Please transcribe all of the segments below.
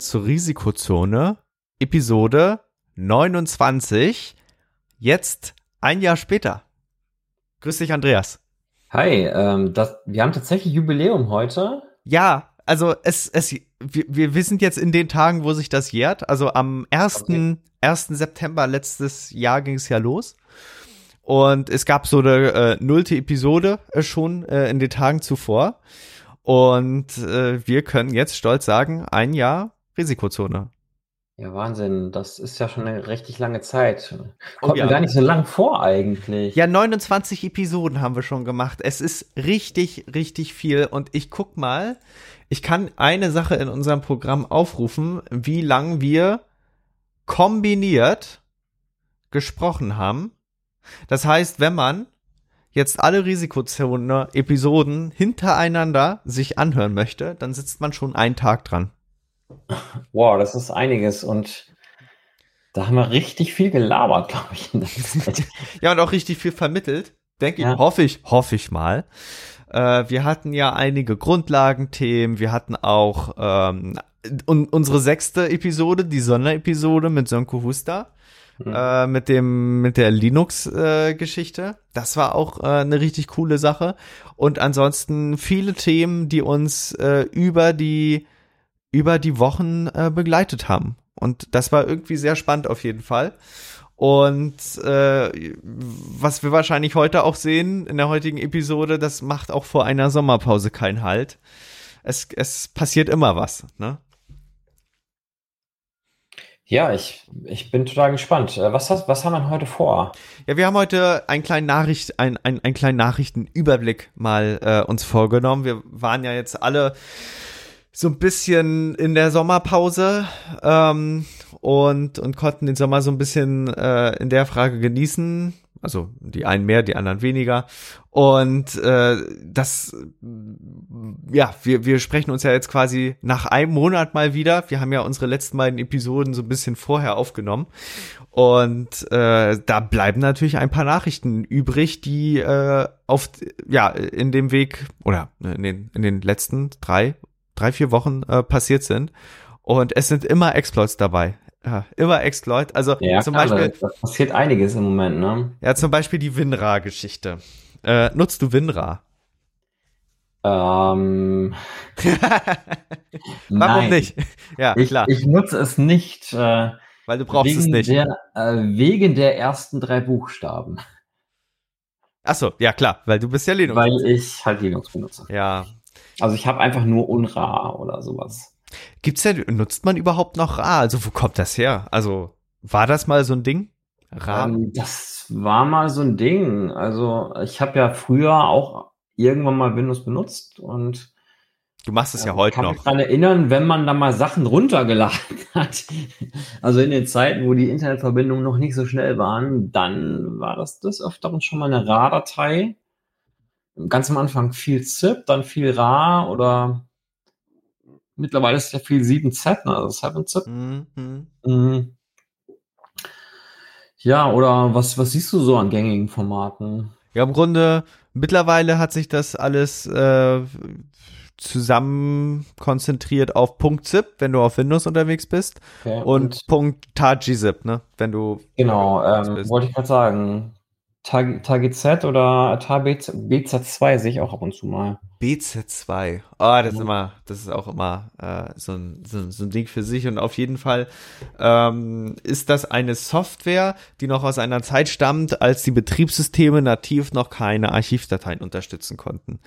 zur Risikozone, Episode 29, jetzt ein Jahr später. Grüß dich, Andreas. Hi, ähm, das, wir haben tatsächlich Jubiläum heute. Ja, also es, es, wir, wir sind jetzt in den Tagen, wo sich das jährt. Also am 1. Okay. 1. September letztes Jahr ging es ja los. Und es gab so eine äh, nullte Episode äh, schon äh, in den Tagen zuvor. Und äh, wir können jetzt stolz sagen, ein Jahr Risikozone. Ja, Wahnsinn. Das ist ja schon eine richtig lange Zeit. Kommt oh, ja. mir gar nicht so lang vor eigentlich. Ja, 29 Episoden haben wir schon gemacht. Es ist richtig, richtig viel. Und ich guck mal, ich kann eine Sache in unserem Programm aufrufen, wie lang wir kombiniert gesprochen haben. Das heißt, wenn man jetzt alle Risikozone-Episoden hintereinander sich anhören möchte, dann sitzt man schon einen Tag dran. Wow, das ist einiges und da haben wir richtig viel gelabert, glaube ich. Ja, und auch richtig viel vermittelt. Denke ja. ich, hoffe ich, hoffe ich mal. Äh, wir hatten ja einige Grundlagenthemen. Wir hatten auch ähm, un unsere sechste Episode, die Sonderepisode mit Sönko Huster. Mhm. Äh, mit dem mit der Linux-Geschichte. Äh, das war auch äh, eine richtig coole Sache. Und ansonsten viele Themen, die uns äh, über die über die Wochen äh, begleitet haben. Und das war irgendwie sehr spannend auf jeden Fall. Und äh, was wir wahrscheinlich heute auch sehen in der heutigen Episode, das macht auch vor einer Sommerpause keinen Halt. Es, es passiert immer was, ne? Ja, ich, ich bin total gespannt. Äh, was, hast, was haben wir heute vor? Ja, wir haben heute einen kleinen Nachricht, ein, ein, einen kleinen Nachrichtenüberblick mal äh, uns vorgenommen. Wir waren ja jetzt alle so ein bisschen in der Sommerpause ähm, und, und konnten den Sommer so ein bisschen äh, in der Frage genießen. Also die einen mehr, die anderen weniger. Und äh, das, ja, wir, wir sprechen uns ja jetzt quasi nach einem Monat mal wieder. Wir haben ja unsere letzten beiden Episoden so ein bisschen vorher aufgenommen. Und äh, da bleiben natürlich ein paar Nachrichten übrig, die äh, auf ja in dem Weg oder in den in den letzten drei drei, vier Wochen äh, passiert sind. Und es sind immer Exploits dabei. Ja, immer Exploit. Also ja, zum klar, Beispiel. Da passiert einiges im Moment, ne? Ja, zum Beispiel die WinRAR-Geschichte. Äh, nutzt du WinRAR? Ähm, Warum nein. nicht? Ja, ich, klar. Ich nutze es nicht. Äh, Weil du brauchst es nicht. Der, äh, wegen der ersten drei Buchstaben. Ach so, ja klar, weil du bist ja Linux. Weil ich halt Linux benutze. Ja, also ich habe einfach nur Unra oder sowas. Gibt's denn, nutzt man überhaupt noch Ra? Also wo kommt das her? Also war das mal so ein Ding? Ra? Ähm, das war mal so ein Ding. Also ich habe ja früher auch irgendwann mal Windows benutzt und Du machst es ja, ja heute kann noch. Ich kann mich daran erinnern, wenn man da mal Sachen runtergeladen hat. Also in den Zeiten, wo die Internetverbindungen noch nicht so schnell waren, dann war das des Öfteren schon mal eine RAR-Datei ganz am Anfang viel ZIP, dann viel RA oder mittlerweile ist ja viel 7Z, ne? also 7-ZIP. Mhm. Mhm. Ja, oder was, was siehst du so an gängigen Formaten? Ja, im Grunde, mittlerweile hat sich das alles äh, zusammen konzentriert auf .zip, wenn du auf Windows unterwegs bist okay, und, und .tgzip, ne, wenn du Genau, ähm, wollte ich gerade sagen. TGZ oder BZ2 sehe ich auch ab und zu mal. BZ2. Ah, oh, das ist immer, das ist auch immer äh, so, ein, so, so, ein Ding für sich. Und auf jeden Fall ähm, ist das eine Software, die noch aus einer Zeit stammt, als die Betriebssysteme nativ noch keine Archivdateien unterstützen konnten.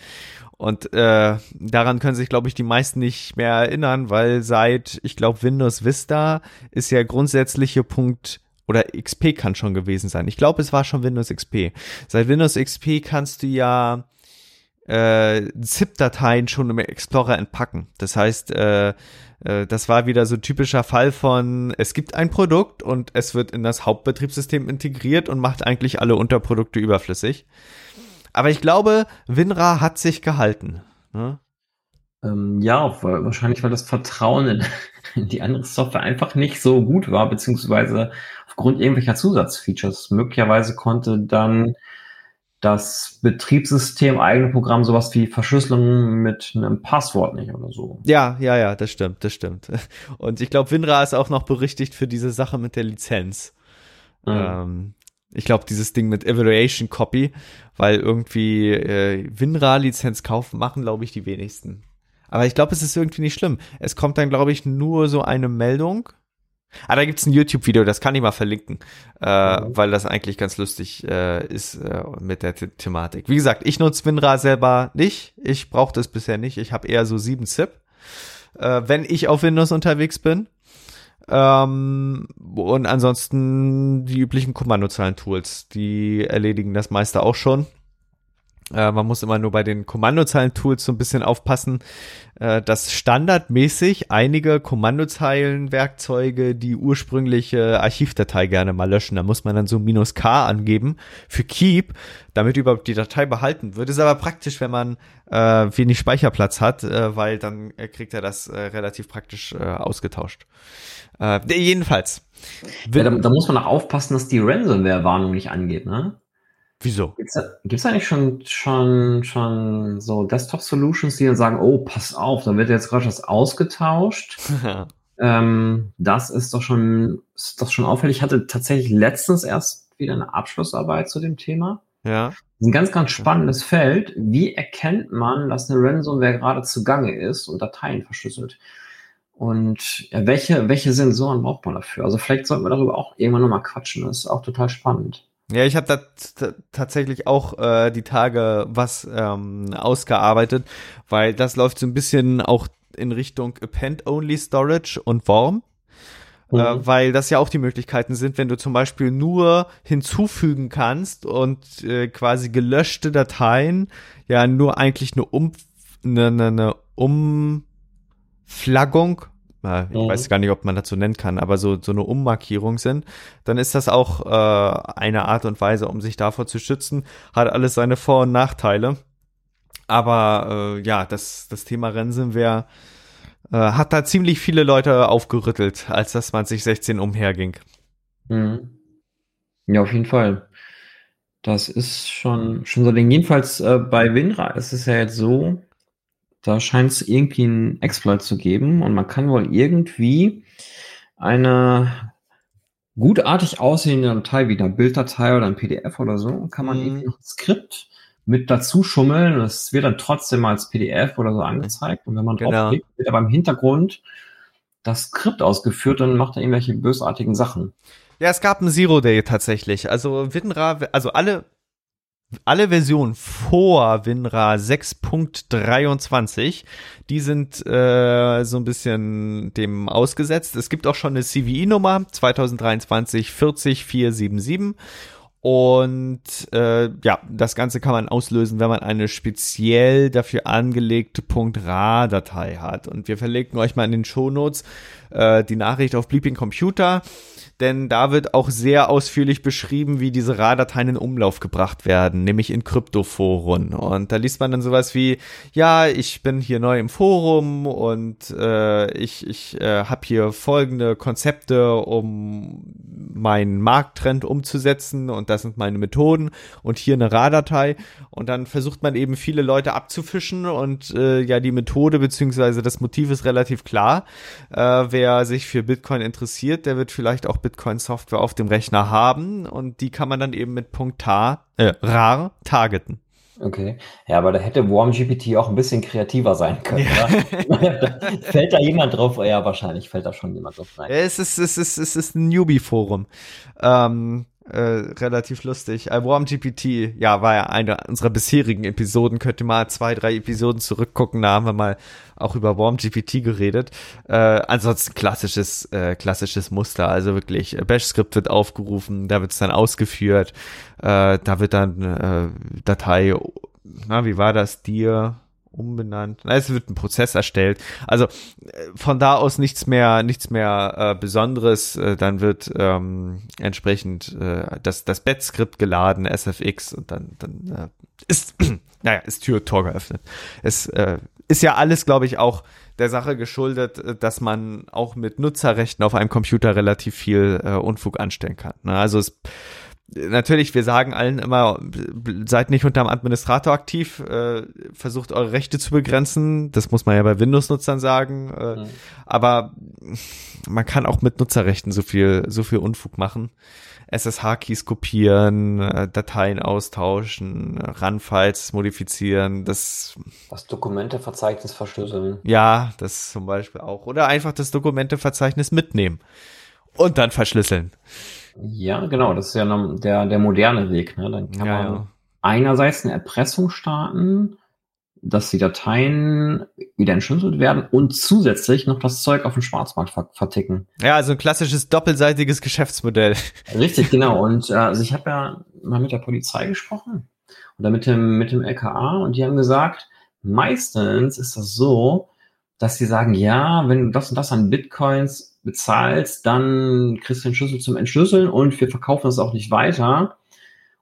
Und äh, daran können sich, glaube ich, die meisten nicht mehr erinnern, weil seit, ich glaube, Windows Vista ist ja grundsätzliche Punkt oder XP kann schon gewesen sein. Ich glaube, es war schon Windows XP. Seit Windows XP kannst du ja äh, ZIP-Dateien schon im Explorer entpacken. Das heißt, äh, äh, das war wieder so typischer Fall von, es gibt ein Produkt und es wird in das Hauptbetriebssystem integriert und macht eigentlich alle Unterprodukte überflüssig. Aber ich glaube, WinRAR hat sich gehalten. Ne? Ähm, ja, wahrscheinlich, weil das Vertrauen in die andere Software einfach nicht so gut war, beziehungsweise aufgrund irgendwelcher Zusatzfeatures. Möglicherweise konnte dann das Betriebssystem eigene Programm sowas wie Verschlüsselung mit einem Passwort nicht oder so. Ja, ja, ja, das stimmt, das stimmt. Und ich glaube, WinRAR ist auch noch berichtigt für diese Sache mit der Lizenz. Mhm. Ähm, ich glaube, dieses Ding mit Evaluation Copy, weil irgendwie äh, WinRAR-Lizenz kaufen machen, glaube ich, die wenigsten. Aber ich glaube, es ist irgendwie nicht schlimm. Es kommt dann, glaube ich, nur so eine Meldung. Ah, da gibt's ein YouTube-Video, das kann ich mal verlinken, äh, mhm. weil das eigentlich ganz lustig äh, ist äh, mit der The Thematik. Wie gesagt, ich nutze WinRAR selber nicht. Ich brauche das bisher nicht. Ich habe eher so 7 ZIP, äh, wenn ich auf Windows unterwegs bin. Ähm, und ansonsten die üblichen Kommandozeilen-Tools, die erledigen das meiste auch schon. Äh, man muss immer nur bei den Kommandozeilen-Tools so ein bisschen aufpassen, äh, dass standardmäßig einige Kommandozeilen-Werkzeuge die ursprüngliche Archivdatei gerne mal löschen. Da muss man dann so minus K angeben für Keep, damit überhaupt die Datei behalten wird. Ist aber praktisch, wenn man äh, wenig Speicherplatz hat, äh, weil dann kriegt er das äh, relativ praktisch äh, ausgetauscht. Äh, jedenfalls. Ja, da, da, muss man auch aufpassen, dass die Ransomware-Warnung nicht angeht, ne? Wieso? Gibt es eigentlich schon, schon, schon so Desktop-Solutions, die dann sagen, oh, pass auf, da wird jetzt gerade was ausgetauscht. ähm, das ist doch schon, ist doch schon auffällig. Ich hatte tatsächlich letztens erst wieder eine Abschlussarbeit zu dem Thema. Ja. Das ist ein ganz, ganz spannendes Feld. Wie erkennt man, dass eine Ransomware gerade zugange ist und Dateien verschlüsselt? Und ja, welche, welche Sensoren braucht man dafür? Also vielleicht sollten wir darüber auch irgendwann nochmal quatschen. Das ist auch total spannend. Ja, ich habe da tatsächlich auch äh, die Tage was ähm, ausgearbeitet, weil das läuft so ein bisschen auch in Richtung Append-Only Storage und Worm. Äh, mhm. Äh, weil das ja auch die Möglichkeiten sind, wenn du zum Beispiel nur hinzufügen kannst und äh, quasi gelöschte Dateien ja nur eigentlich eine, um eine, eine, Umflaggung ich mhm. weiß gar nicht, ob man dazu nennen kann, aber so, so eine Ummarkierung sind, dann ist das auch äh, eine Art und Weise, um sich davor zu schützen. Hat alles seine Vor- und Nachteile. Aber äh, ja, das, das Thema Ransomware äh, hat da ziemlich viele Leute aufgerüttelt, als das 2016 umherging. Mhm. Ja, auf jeden Fall. Das ist schon, schon so Ding. Jedenfalls äh, bei WinRAR ist es ja jetzt so, da scheint es irgendwie einen Exploit zu geben und man kann wohl irgendwie eine gutartig aussehende Datei, wie eine Bilddatei oder ein PDF oder so, kann man mhm. irgendwie noch ein Skript mit dazu schummeln und es wird dann trotzdem als PDF oder so angezeigt. Und wenn man genau. draufklickt, wird aber im Hintergrund das Skript ausgeführt und macht dann irgendwelche bösartigen Sachen. Ja, es gab ein Zero Day tatsächlich. Also WinRAR, also alle alle Versionen vor WinRAR 6.23, die sind äh, so ein bisschen dem ausgesetzt. Es gibt auch schon eine CVI-Nummer 2023 40477 und äh, ja, das Ganze kann man auslösen, wenn man eine speziell dafür angelegte .rar-Datei hat. Und wir verlinken euch mal in den Shownotes äh, die Nachricht auf Bleeping Computer denn da wird auch sehr ausführlich beschrieben, wie diese RAR-Dateien in Umlauf gebracht werden, nämlich in Kryptoforen. Und da liest man dann sowas wie, ja, ich bin hier neu im Forum und äh, ich, ich äh, habe hier folgende Konzepte, um meinen Markttrend umzusetzen. Und das sind meine Methoden und hier eine RAR-Datei und dann versucht man eben viele Leute abzufischen und äh, ja, die Methode beziehungsweise das Motiv ist relativ klar. Äh, wer sich für Bitcoin interessiert, der wird vielleicht auch Bitcoin-Software auf dem Rechner haben und die kann man dann eben mit Punkt tar, äh, RAR targeten. Okay. Ja, aber da hätte WarmGPT auch ein bisschen kreativer sein können, ja. fällt da jemand drauf? Ja, wahrscheinlich fällt da schon jemand drauf rein. Es ist, es ist, es ist ein Newbie-Forum. Ähm, äh, relativ lustig. Äh, WarmGPT, ja, war ja eine unserer bisherigen Episoden. Könnt ihr mal zwei, drei Episoden zurückgucken. Da haben wir mal auch über WarmGPT geredet. Äh, ansonsten klassisches, äh, klassisches Muster. Also wirklich, äh, Bash-Skript wird aufgerufen, da wird es dann ausgeführt. Äh, da wird dann äh, Datei, na, wie war das? Dir umbenannt. Na, es wird ein Prozess erstellt. Also äh, von da aus nichts mehr, nichts mehr äh, Besonderes. Äh, dann wird ähm, entsprechend äh, das das Bet-Skript geladen, SFX und dann dann äh, ist naja ist Tür Tor geöffnet. Es äh, ist ja alles, glaube ich, auch der Sache geschuldet, äh, dass man auch mit Nutzerrechten auf einem Computer relativ viel äh, Unfug anstellen kann. Ne? Also es natürlich, wir sagen allen immer, seid nicht unterm Administrator aktiv, äh, versucht eure Rechte zu begrenzen. Das muss man ja bei Windows-Nutzern sagen. Äh, mhm. Aber man kann auch mit Nutzerrechten so viel, so viel Unfug machen. SSH-Keys kopieren, äh, Dateien austauschen, RAN-Files modifizieren, das. Das Dokumenteverzeichnis verschlüsseln. Ja, das zum Beispiel auch. Oder einfach das Dokumenteverzeichnis mitnehmen und dann verschlüsseln. Ja, genau, das ist ja der, der moderne Weg. Ne? Dann kann ja, man ja. einerseits eine Erpressung starten, dass die Dateien wieder entschlüsselt werden und zusätzlich noch das Zeug auf dem Schwarzmarkt verticken. Ja, also ein klassisches doppelseitiges Geschäftsmodell. Richtig, genau. Und äh, also ich habe ja mal mit der Polizei gesprochen oder mit dem, mit dem LKA und die haben gesagt, meistens ist das so, dass sie sagen, ja, wenn du das und das an Bitcoins bezahlst, dann kriegst du den Schlüssel zum Entschlüsseln und wir verkaufen das auch nicht weiter.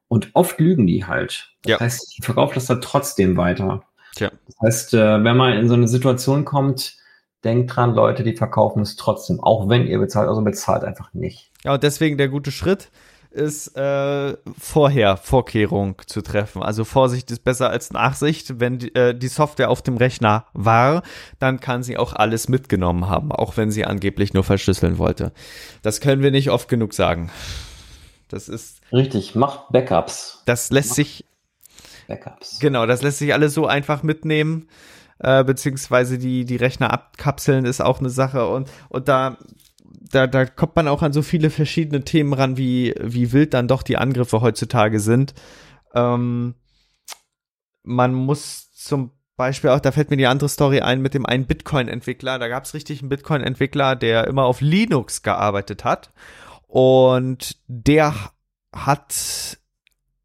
Und oft lügen die halt. Das ja. heißt, die verkaufen das dann trotzdem weiter. Tja. Das heißt, äh, wenn man in so eine Situation kommt, denkt dran, Leute, die verkaufen es trotzdem, auch wenn ihr bezahlt, also bezahlt einfach nicht. Ja, und deswegen der gute Schritt ist äh, vorher Vorkehrung zu treffen. Also Vorsicht ist besser als Nachsicht. Wenn die, äh, die Software auf dem Rechner war, dann kann sie auch alles mitgenommen haben, auch wenn sie angeblich nur verschlüsseln wollte. Das können wir nicht oft genug sagen. Das ist richtig. Macht Backups. Das lässt macht sich Backups. Genau, das lässt sich alles so einfach mitnehmen. Äh, beziehungsweise die, die Rechner abkapseln ist auch eine Sache und, und da, da, da kommt man auch an so viele verschiedene Themen ran, wie, wie wild dann doch die Angriffe heutzutage sind. Ähm, man muss zum Beispiel auch, da fällt mir die andere Story ein mit dem einen Bitcoin-Entwickler. Da gab es richtig einen Bitcoin-Entwickler, der immer auf Linux gearbeitet hat. Und der hat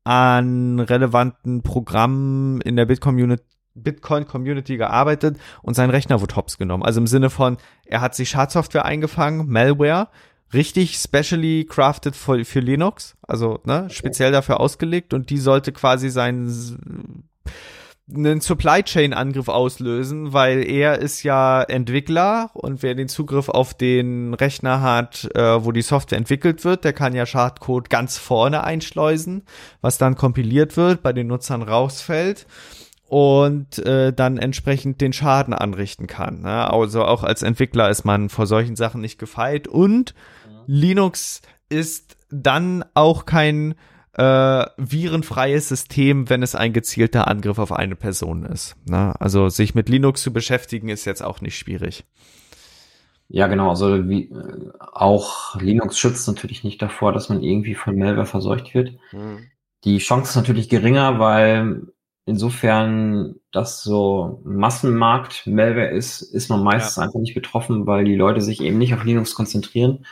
an relevanten Programmen in der Bitcoin-Community Bitcoin Community gearbeitet und sein Rechner wurde hops genommen. Also im Sinne von, er hat sich Schadsoftware eingefangen, Malware, richtig specially crafted für, für Linux, also ne, speziell dafür ausgelegt und die sollte quasi seinen einen Supply Chain Angriff auslösen, weil er ist ja Entwickler und wer den Zugriff auf den Rechner hat, äh, wo die Software entwickelt wird, der kann ja Schadcode ganz vorne einschleusen, was dann kompiliert wird, bei den Nutzern rausfällt und äh, dann entsprechend den Schaden anrichten kann. Ne? Also auch als Entwickler ist man vor solchen Sachen nicht gefeit und ja. Linux ist dann auch kein äh, virenfreies System, wenn es ein gezielter Angriff auf eine Person ist. Ne? Also sich mit Linux zu beschäftigen ist jetzt auch nicht schwierig. Ja, genau. Also wie, äh, auch Linux schützt natürlich nicht davor, dass man irgendwie von Malware verseucht wird. Mhm. Die Chance ist natürlich geringer, weil insofern das so Massenmarkt Malware ist, ist man meistens ja. einfach nicht betroffen, weil die Leute sich eben nicht auf Linux konzentrieren.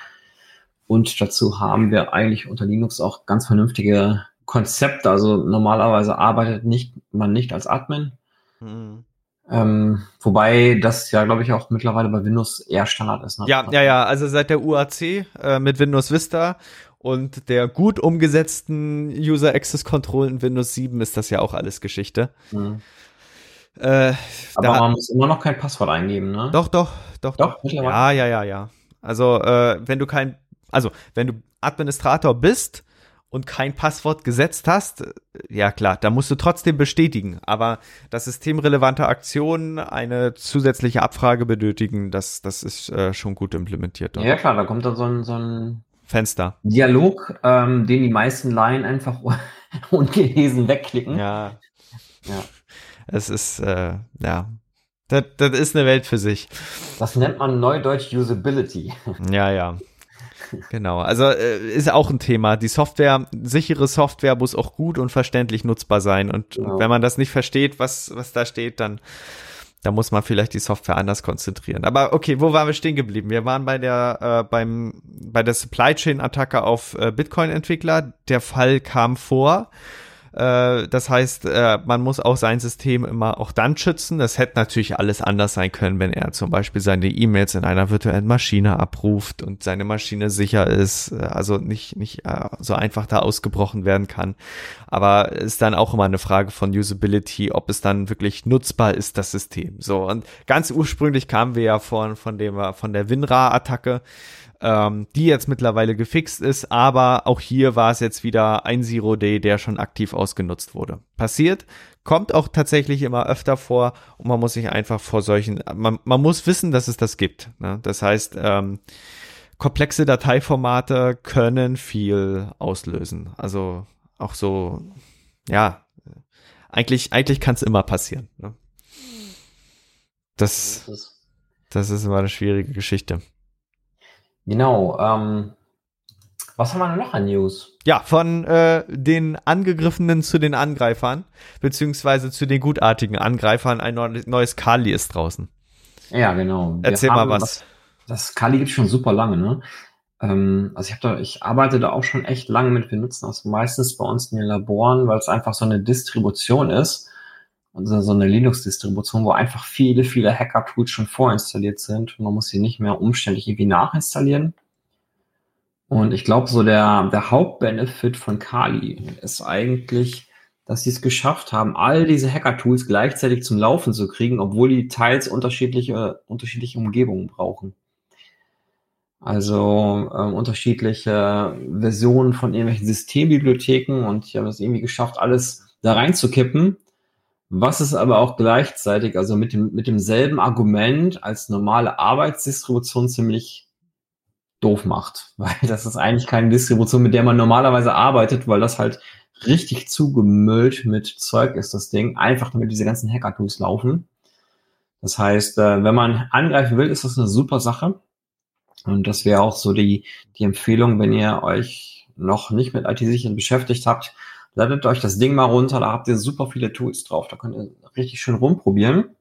Und dazu haben wir eigentlich unter Linux auch ganz vernünftige Konzepte. Also normalerweise arbeitet nicht, man nicht als Admin. Mhm. Ähm, wobei das ja, glaube ich, auch mittlerweile bei Windows eher Standard ist. Ne? Ja, ja, ja. Also seit der UAC äh, mit Windows Vista und der gut umgesetzten User Access Control in Windows 7 ist das ja auch alles Geschichte. Mhm. Äh, Aber man muss immer noch kein Passwort eingeben, ne? Doch, doch, doch. Doch, doch. Ja, ja, ja, ja. Also, äh, wenn du kein, also, wenn du Administrator bist und kein Passwort gesetzt hast, ja klar, da musst du trotzdem bestätigen. Aber dass systemrelevante Aktionen eine zusätzliche Abfrage benötigen, das, das ist äh, schon gut implementiert. Dort. Ja klar, da kommt dann so ein, so ein Fenster. Dialog, ähm, den die meisten Laien einfach ungelesen wegklicken. Ja. Ja. Es ist, äh, ja. Das, das ist eine Welt für sich. Das nennt man Neudeutsch Usability. Ja, ja. Genau, also äh, ist auch ein Thema. Die Software, sichere Software muss auch gut und verständlich nutzbar sein. Und, genau. und wenn man das nicht versteht, was, was da steht, dann, da muss man vielleicht die Software anders konzentrieren. Aber okay, wo waren wir stehen geblieben? Wir waren bei der, äh, beim, bei der Supply Chain Attacke auf äh, Bitcoin-Entwickler. Der Fall kam vor. Äh, das heißt, äh, man muss auch sein System immer auch dann schützen. Das hätte natürlich alles anders sein können, wenn er zum Beispiel seine E-Mails in einer virtuellen Maschine abruft und seine Maschine sicher ist, äh, also nicht, nicht äh, so einfach da ausgebrochen werden kann. Aber ist dann auch immer eine Frage von Usability, ob es dann wirklich nutzbar ist, das System. So, und ganz ursprünglich kamen wir ja von, von dem, von der WinRAR-Attacke ähm, die jetzt mittlerweile gefixt ist, aber auch hier war es jetzt wieder ein Zero Day, der schon aktiv ausgenutzt wurde. Passiert, kommt auch tatsächlich immer öfter vor und man muss sich einfach vor solchen, man, man muss wissen, dass es das gibt. Ne? Das heißt, ähm, komplexe Dateiformate können viel auslösen. Also auch so, ja, eigentlich, eigentlich kann es immer passieren. Ne? Das, das ist immer eine schwierige Geschichte. Genau. Ähm, was haben wir noch an News? Ja, von äh, den Angegriffenen zu den Angreifern, beziehungsweise zu den gutartigen Angreifern. Ein neues Kali ist draußen. Ja, genau. Wir Erzähl mal was. was. Das Kali gibt es schon super lange, ne? Ähm, also ich da, ich arbeite da auch schon echt lange mit. Wir nutzen das meistens bei uns in den Laboren, weil es einfach so eine Distribution ist also so eine Linux-Distribution, wo einfach viele, viele Hacker-Tools schon vorinstalliert sind und man muss sie nicht mehr umständlich irgendwie nachinstallieren. Und ich glaube, so der, der Hauptbenefit von Kali ist eigentlich, dass sie es geschafft haben, all diese Hacker-Tools gleichzeitig zum Laufen zu kriegen, obwohl die teils unterschiedliche, unterschiedliche Umgebungen brauchen. Also ähm, unterschiedliche Versionen von irgendwelchen Systembibliotheken und ich habe es irgendwie geschafft, alles da reinzukippen was es aber auch gleichzeitig, also mit, dem, mit demselben Argument als normale Arbeitsdistribution ziemlich doof macht. Weil das ist eigentlich keine Distribution, mit der man normalerweise arbeitet, weil das halt richtig zugemüllt mit Zeug ist, das Ding. Einfach damit diese ganzen Hacker-Tools laufen. Das heißt, äh, wenn man angreifen will, ist das eine super Sache. Und das wäre auch so die, die Empfehlung, wenn ihr euch noch nicht mit IT-Sicherheit beschäftigt habt, Ladet euch das Ding mal runter, da habt ihr super viele Tools drauf, da könnt ihr richtig schön rumprobieren.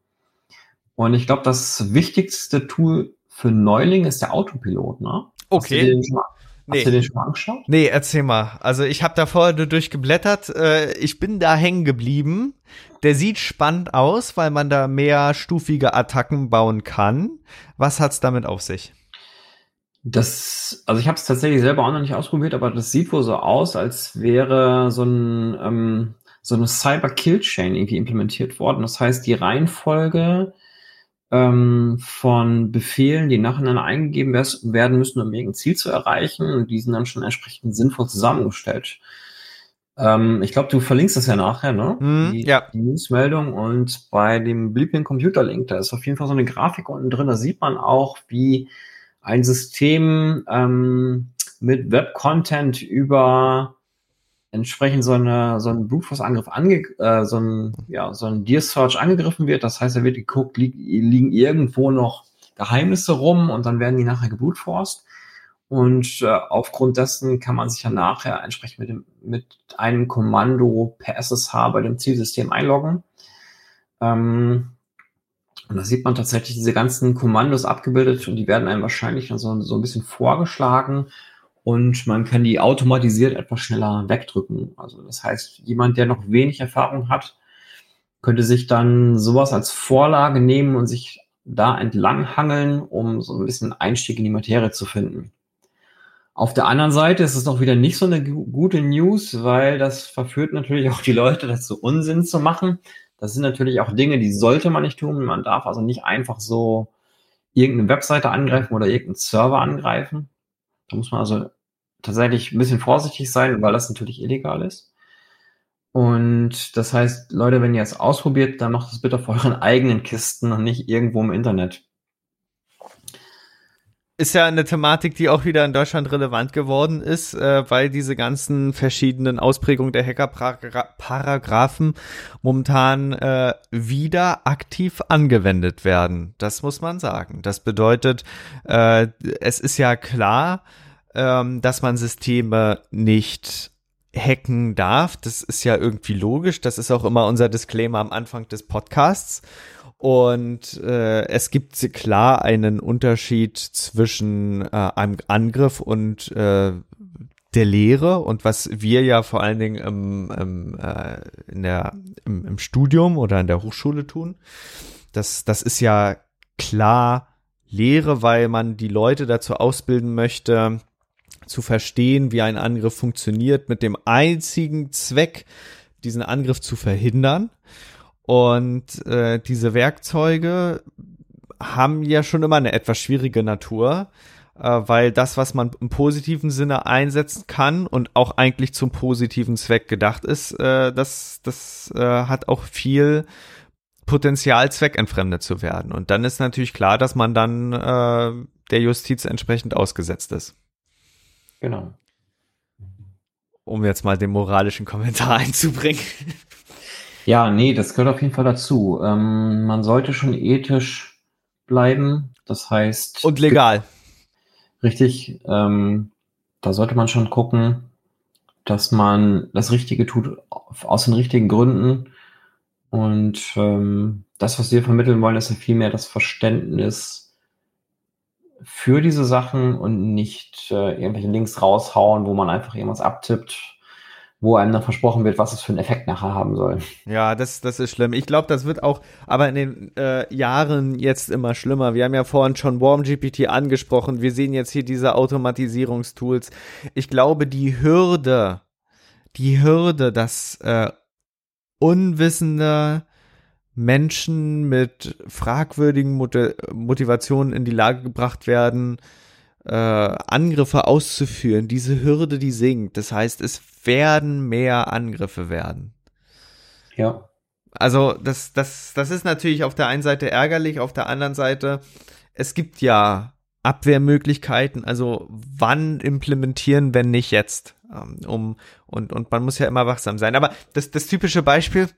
Und ich glaube, das wichtigste Tool für Neuling ist der Autopilot, ne? Okay. Hast du den schon mal, nee. hast du den schon angeschaut? Nee, erzähl mal. Also ich habe da vorher nur durchgeblättert. Äh, ich bin da hängen geblieben. Der sieht spannend aus, weil man da mehrstufige Attacken bauen kann. Was hat's damit auf sich? Das, also ich habe es tatsächlich selber auch noch nicht ausprobiert, aber das sieht wohl so aus, als wäre so ein ähm, so eine Cyber Kill Chain irgendwie implementiert worden. Das heißt, die Reihenfolge ähm, von Befehlen, die nacheinander eingegeben werden müssen, um irgendein Ziel zu erreichen, und die sind dann schon entsprechend sinnvoll zusammengestellt. Ähm, ich glaube, du verlinkst das ja nachher, ne? Mm, die, ja. Die Newsmeldung und bei dem Bleeping Computer Link, da ist auf jeden Fall so eine Grafik unten drin, da sieht man auch, wie ein System ähm, mit Web-Content über entsprechend so, eine, so ein Brute Force-Angriff ange, äh, so ein, ja, so ein Deer Search angegriffen wird. Das heißt, da wird geguckt, li liegen irgendwo noch Geheimnisse rum und dann werden die nachher gebrutforced. Und äh, aufgrund dessen kann man sich ja nachher entsprechend mit, dem, mit einem Kommando per SSH bei dem Zielsystem einloggen. Ähm, und da sieht man tatsächlich diese ganzen Kommandos abgebildet und die werden einem wahrscheinlich dann so, so ein bisschen vorgeschlagen und man kann die automatisiert etwas schneller wegdrücken. Also das heißt, jemand, der noch wenig Erfahrung hat, könnte sich dann sowas als Vorlage nehmen und sich da entlang hangeln, um so ein bisschen Einstieg in die Materie zu finden. Auf der anderen Seite ist es doch wieder nicht so eine gute News, weil das verführt natürlich auch die Leute dazu, Unsinn zu machen. Das sind natürlich auch Dinge, die sollte man nicht tun. Man darf also nicht einfach so irgendeine Webseite angreifen oder irgendeinen Server angreifen. Da muss man also tatsächlich ein bisschen vorsichtig sein, weil das natürlich illegal ist. Und das heißt, Leute, wenn ihr es ausprobiert, dann macht es bitte auf euren eigenen Kisten und nicht irgendwo im Internet ist ja eine Thematik, die auch wieder in Deutschland relevant geworden ist, äh, weil diese ganzen verschiedenen Ausprägungen der Hacker-Paragraphen momentan äh, wieder aktiv angewendet werden. Das muss man sagen. Das bedeutet, äh, es ist ja klar, ähm, dass man Systeme nicht hacken darf. Das ist ja irgendwie logisch. Das ist auch immer unser Disclaimer am Anfang des Podcasts. Und äh, es gibt klar einen Unterschied zwischen äh, einem Angriff und äh, der Lehre und was wir ja vor allen Dingen im, im, äh, in der, im, im Studium oder in der Hochschule tun. Das, das ist ja klar Lehre, weil man die Leute dazu ausbilden möchte, zu verstehen, wie ein Angriff funktioniert, mit dem einzigen Zweck, diesen Angriff zu verhindern. Und äh, diese Werkzeuge haben ja schon immer eine etwas schwierige Natur, äh, weil das, was man im positiven Sinne einsetzen kann und auch eigentlich zum positiven Zweck gedacht ist, äh, das, das äh, hat auch viel Potenzial, zweckentfremdet zu werden. Und dann ist natürlich klar, dass man dann äh, der Justiz entsprechend ausgesetzt ist. Genau. Um jetzt mal den moralischen Kommentar einzubringen. Ja, nee, das gehört auf jeden Fall dazu. Ähm, man sollte schon ethisch bleiben. Das heißt. Und legal. Richtig. Ähm, da sollte man schon gucken, dass man das Richtige tut aus den richtigen Gründen. Und ähm, das, was wir vermitteln wollen, ist ja vielmehr das Verständnis für diese Sachen und nicht äh, irgendwelche Links raushauen, wo man einfach irgendwas abtippt wo einem dann versprochen wird, was es für einen Effekt nachher haben soll. Ja, das, das ist schlimm. Ich glaube, das wird auch aber in den äh, Jahren jetzt immer schlimmer. Wir haben ja vorhin schon WarmGPT angesprochen. Wir sehen jetzt hier diese Automatisierungstools. Ich glaube, die Hürde, die Hürde, dass äh, unwissende Menschen mit fragwürdigen Motivationen in die Lage gebracht werden, äh, Angriffe auszuführen, diese Hürde, die sinkt. Das heißt, es werden mehr Angriffe werden. Ja. Also das, das, das ist natürlich auf der einen Seite ärgerlich, auf der anderen Seite, es gibt ja Abwehrmöglichkeiten, also wann implementieren, wenn nicht jetzt? Ähm, um, und, und man muss ja immer wachsam sein. Aber das, das typische Beispiel,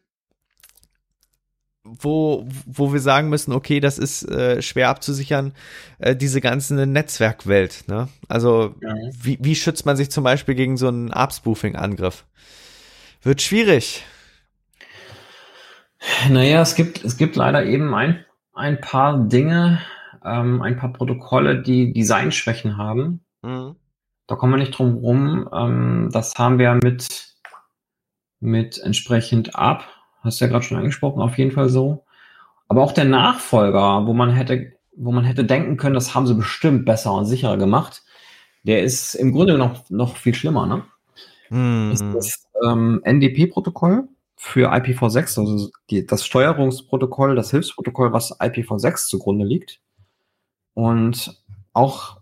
wo, wo wir sagen müssen, okay, das ist äh, schwer abzusichern, äh, diese ganze Netzwerkwelt. Ne? Also ja. wie, wie schützt man sich zum Beispiel gegen so einen ARP-Spoofing-Angriff? Wird schwierig. Naja, es gibt, es gibt leider eben ein, ein paar Dinge, ähm, ein paar Protokolle, die Designschwächen haben. Mhm. Da kommen wir nicht drum rum. Ähm, das haben wir mit, mit entsprechend ab Hast du ja gerade schon angesprochen, auf jeden Fall so. Aber auch der Nachfolger, wo man hätte, wo man hätte denken können, das haben sie bestimmt besser und sicherer gemacht, der ist im Grunde noch, noch viel schlimmer, ne? Mm. Das ist das ähm, NDP-Protokoll für IPv6, also die, das Steuerungsprotokoll, das Hilfsprotokoll, was IPv6 zugrunde liegt. Und auch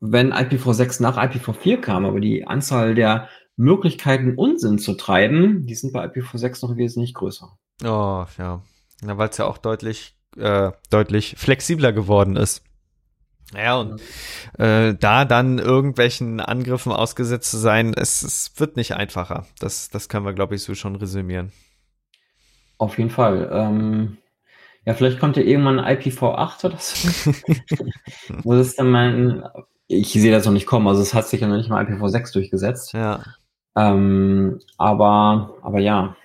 wenn IPv6 nach IPv4 kam, aber die Anzahl der Möglichkeiten, Unsinn zu treiben, die sind bei IPv6 noch wesentlich größer. Oh, ja. ja Weil es ja auch deutlich, äh, deutlich flexibler geworden ist. Ja, und äh, da dann irgendwelchen Angriffen ausgesetzt zu sein, es, es wird nicht einfacher. Das, das können wir, glaube ich, so schon resümieren. Auf jeden Fall. Ähm, ja, vielleicht kommt ja irgendwann IPv8 oder so. Wo es dann mal, ich sehe das noch nicht kommen, also es hat sich ja noch nicht mal IPv6 durchgesetzt. Ja. Ähm, aber, aber ja,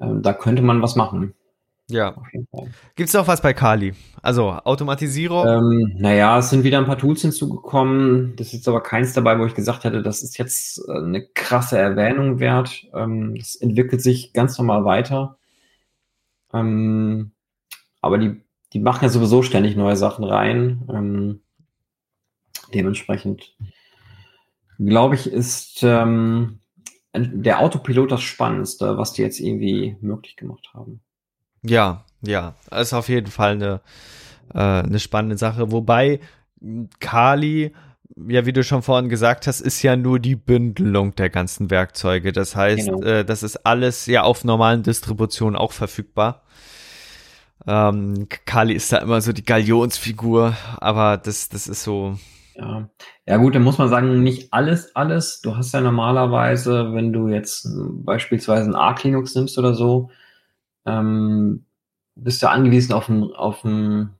ähm, da könnte man was machen. Ja. Gibt es auch was bei Kali? Also Automatisierung? Ähm, naja, es sind wieder ein paar Tools hinzugekommen. Das ist jetzt aber keins dabei, wo ich gesagt hätte, das ist jetzt äh, eine krasse Erwähnung wert. Ähm, das entwickelt sich ganz normal weiter. Ähm, aber die, die machen ja sowieso ständig neue Sachen rein. Ähm, dementsprechend glaube ich, ist ähm, der Autopilot das Spannendste, was die jetzt irgendwie möglich gemacht haben. Ja, ja, ist auf jeden Fall eine, äh, eine spannende Sache. Wobei Kali ja, wie du schon vorhin gesagt hast, ist ja nur die Bündelung der ganzen Werkzeuge. Das heißt, Genau. äh, das ist alles ja auf normalen Distributionen auch verfügbar. Ähm, Kali ist da immer so die Galionsfigur, aber das, das ist so, Ja. ja gut, dann muss man sagen, nicht alles, alles. Du hast ja normalerweise, wenn du jetzt beispielsweise ein Arc Linux nimmst oder so, ähm, bist du angewiesen auf ein, auf ein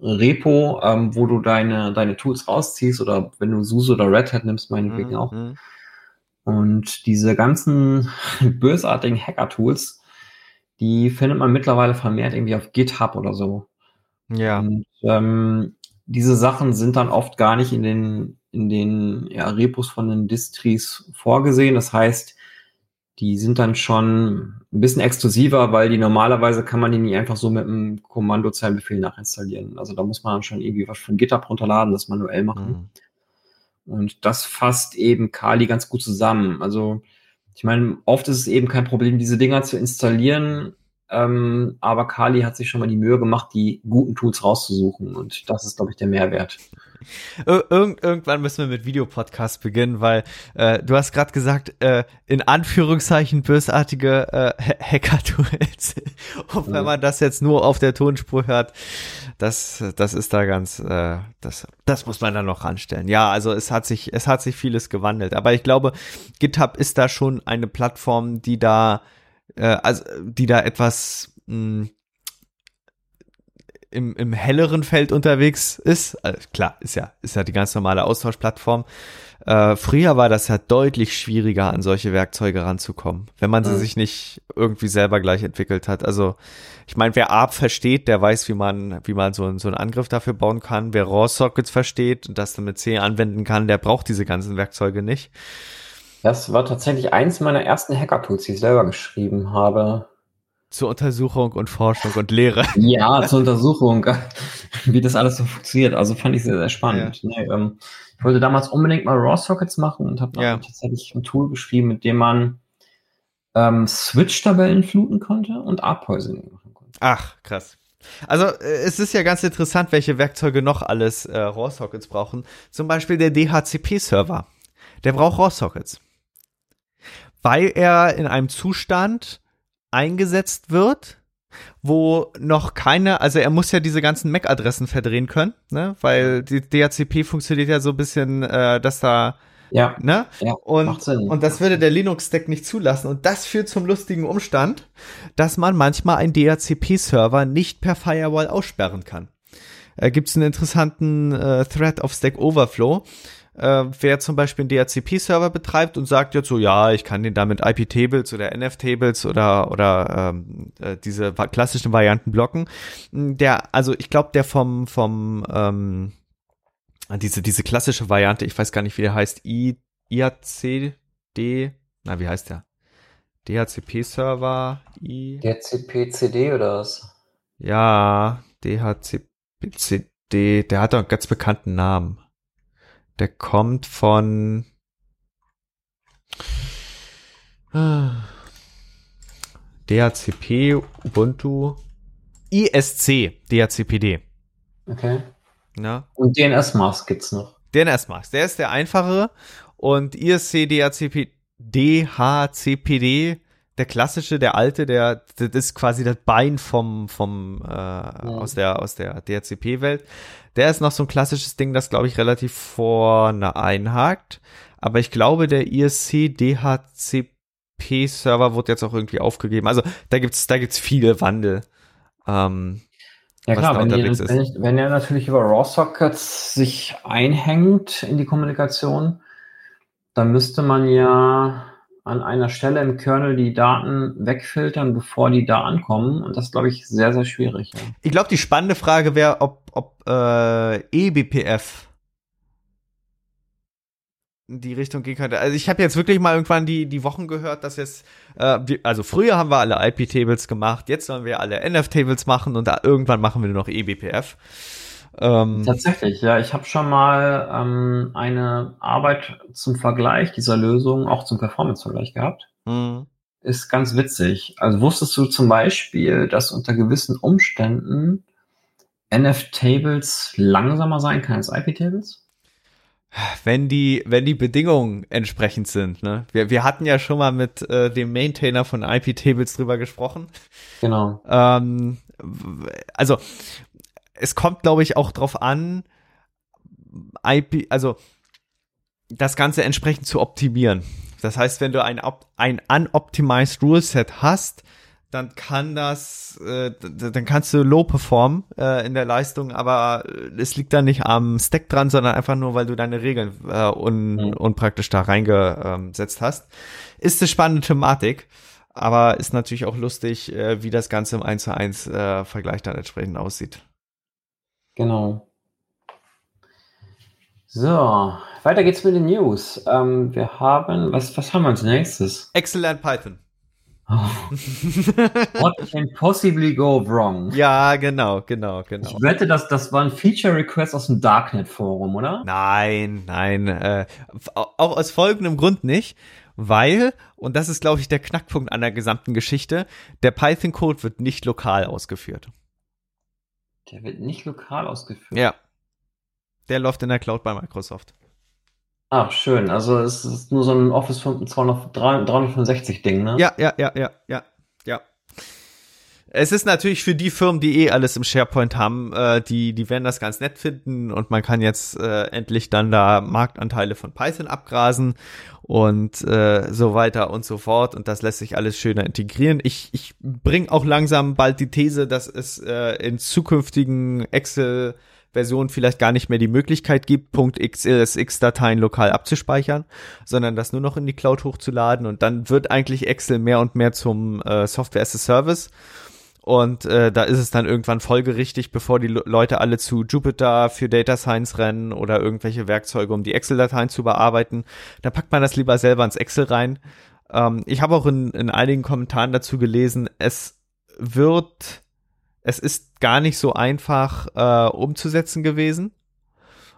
Repo, ähm, wo du deine, deine Tools rausziehst oder wenn du SUSE oder Red Hat nimmst, meinetwegen auch. Mhm. Und diese ganzen bösartigen Hacker-Tools, die findet man mittlerweile vermehrt irgendwie auf GitHub oder so. Ja. Und ähm, diese Sachen sind dann oft gar nicht in den, in den ja, Repos von den Distries vorgesehen. Das heißt, die sind dann schon ein bisschen exklusiver, weil die normalerweise kann man die nicht einfach so mit einem Kommandozeilenbefehl nachinstallieren. Also da muss man dann schon irgendwie was von GitHub runterladen, das manuell machen. Mhm. Und das fasst eben Kali ganz gut zusammen. Also, ich meine, oft ist es eben kein Problem, diese Dinger zu installieren, ähm, aber Kali hat sich schon mal die Mühe gemacht, die guten Tools rauszusuchen. Und das ist, glaube ich, der Mehrwert. Ir irgend irgendwann müssen wir mit Videopodcast beginnen, weil äh, du hast gerade gesagt, äh, in Anführungszeichen bösartige äh, Ha- Hacker-Tools. Und wenn Mhm. man das jetzt nur auf der Tonspur hört, das, das ist da ganz, äh, das, das muss man dann noch ranstellen. Ja, also es hat sich, es hat sich vieles gewandelt. Aber ich glaube, GitHub ist da schon eine Plattform, die da, äh, also die da etwas mh, im, im helleren Feld unterwegs ist. Also klar, ist ja, ist ja die ganz normale Austauschplattform. Äh, früher war das ja deutlich schwieriger, an solche Werkzeuge ranzukommen, wenn man sie Mhm. sich nicht irgendwie selber gleich entwickelt hat. Also ich meine, wer ARP versteht, der weiß, wie man, wie man so, einen- so einen Angriff dafür bauen kann. Wer RAW-Sockets versteht und das dann mit C anwenden kann, der braucht diese ganzen Werkzeuge nicht. Das war tatsächlich eins meiner ersten Hacker-Tools, die ich selber geschrieben habe. Zur Untersuchung und Forschung und Lehre. Ja, zur Untersuchung, wie das alles so funktioniert. Also fand ich sehr, sehr spannend. Nee, ähm, ich wollte damals unbedingt mal RAW-Sockets machen und habe Ja. tatsächlich ein Tool geschrieben, mit dem man ähm, Switch-Tabellen fluten konnte und Art-Poisoning machen konnte. Ach, krass. Also äh, es ist ja ganz interessant, welche Werkzeuge noch alles äh, RAW-Sockets brauchen. Zum Beispiel der DHCP-Server. Der braucht RAW-Sockets. Weil er in einem Zustand eingesetzt wird, wo noch keine, also er muss ja diese ganzen MAC-Adressen verdrehen können, ne? Weil die DHCP funktioniert ja so ein bisschen, äh, dass da, Ja, ne? ja, Und, macht Sinn. und das würde der Linux-Stack nicht zulassen. Und das führt zum lustigen Umstand, dass man manchmal einen DHCP-Server nicht per Firewall aussperren kann. Äh, Gibt es einen interessanten äh, Thread auf Stack Overflow, äh, wer zum Beispiel einen DHCP-Server betreibt und sagt jetzt so, ja, ich kann den da mit IP-Tables oder NF-Tables oder oder ähm, äh, diese klassischen Varianten blocken. Der, also ich glaube, der vom vom ähm, diese diese klassische Variante, ich weiß gar nicht, wie der heißt, I, IACD, na wie heißt der? DHCP-Server, I, Der CPCD oder was? ja, DHCP-CD, der hat doch einen ganz bekannten Namen. Der kommt von DHCP, Ubuntu, ISC, DHCPD. Okay. Ne? Und DNS-Mask gibt's noch. DNS-Max, der ist der einfachere und ISC, DHCP, DHCPD, der klassische, der alte, der, das ist quasi das Bein vom, vom, äh, aus der, aus der DHCP-Welt. Der ist noch so ein klassisches Ding, das glaube ich relativ vorne einhakt. Aber ich glaube, der ISC DHCP-Server wurde jetzt auch irgendwie aufgegeben. Also da gibt's, da gibt's viele Wandel. Ähm, Ja klar, wenn, ist. wenn, ich, wenn er natürlich über RAW-Sockets sich einhängt in die Kommunikation, dann müsste man ja an einer Stelle im Kernel die Daten wegfiltern, bevor die da ankommen. Und das glaube ich, sehr, sehr schwierig. Ja. Ich glaube, die spannende Frage wäre, ob, ob äh, eBPF in die Richtung gehen könnte. Also ich habe jetzt wirklich mal irgendwann die, die Wochen gehört, dass jetzt, äh, wir, also früher haben wir alle IP-Tables gemacht, jetzt sollen wir alle NF-Tables machen und da irgendwann machen wir nur noch eBPF. Ähm, Tatsächlich, ja. Ich habe schon mal ähm, eine Arbeit zum Vergleich dieser Lösung, auch zum Performance-Vergleich gehabt. mh, Ist ganz witzig. Also wusstest du zum Beispiel, dass unter gewissen Umständen NF-Tables langsamer sein kann als IP-Tables? wenn die, wenn die Bedingungen entsprechend sind. Ne? Wir, wir hatten ja schon mal mit äh, dem Maintainer von IP-Tables drüber gesprochen. Genau. Ähm, also es kommt, glaube ich, auch drauf an, IP, also das Ganze entsprechend zu optimieren. Das heißt, wenn du ein, ein unoptimized Rule Set hast, dann kann das, äh, dann kannst du low performen äh, in der Leistung, aber es liegt dann nicht am Stack dran, sondern einfach nur, weil du deine Regeln äh, un, mhm. unpraktisch da reingesetzt hast. Ist eine spannende Thematik, aber ist natürlich auch lustig, äh, wie das Ganze im 1 zu 1 äh, Vergleich dann entsprechend aussieht. Genau. So, weiter geht's mit den News. Ähm, wir haben, was, was haben wir als nächstes? Excellent Python. Oh. What can possibly go wrong? Ja, genau, genau, genau. Ich wette, dass das war ein Feature-Request aus dem Darknet-Forum, oder? Nein, nein. Äh, auch aus folgendem Grund nicht. Weil, und das ist, glaube ich, der Knackpunkt an der gesamten Geschichte, der Python-Code wird nicht lokal ausgeführt. Der wird nicht lokal ausgeführt? Ja. Der läuft in der Cloud bei Microsoft. Ach, schön. Also es ist nur so ein Office 365 Ding, ne? Ja, ja, ja, ja, ja, ja. Es ist natürlich für die Firmen, die eh alles im SharePoint haben, äh, die, die werden das ganz nett finden und man kann jetzt äh, endlich dann da Marktanteile von Python abgrasen und äh, so weiter und so fort und das lässt sich alles schöner integrieren. Ich, ich bringe auch langsam bald die These, dass es äh, in zukünftigen Excel Version vielleicht gar nicht mehr die Möglichkeit gibt, .xlsx-Dateien lokal abzuspeichern, sondern das nur noch in die Cloud hochzuladen und dann wird eigentlich Excel mehr und mehr zum äh, Software as a Service. Und äh, da ist es dann irgendwann folgerichtig, bevor die Leute alle zu Jupyter für Data Science rennen oder irgendwelche Werkzeuge, um die Excel-Dateien zu bearbeiten. Da packt man das lieber selber ins Excel rein. Ähm, ich habe auch in, in einigen Kommentaren dazu gelesen, es wird es ist gar nicht so einfach äh, umzusetzen gewesen,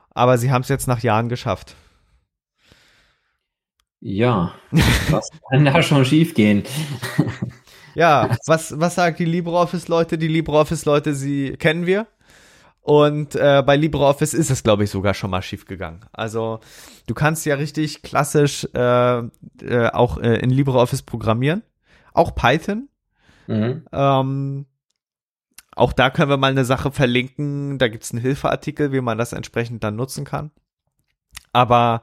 aber sie haben es jetzt nach Jahren geschafft. Ja, was kann da schon schiefgehen? ja, was, was sagt die LibreOffice-Leute? Die LibreOffice-Leute, sie kennen wir. Und äh, bei LibreOffice ist es, glaube ich, sogar schon mal schief gegangen. Also du kannst ja richtig klassisch äh, äh, auch äh, in LibreOffice programmieren. Auch Python. Mhm. Ähm, auch da können wir mal eine Sache verlinken. Da gibt es einen Hilfeartikel, wie man das entsprechend dann nutzen kann. Aber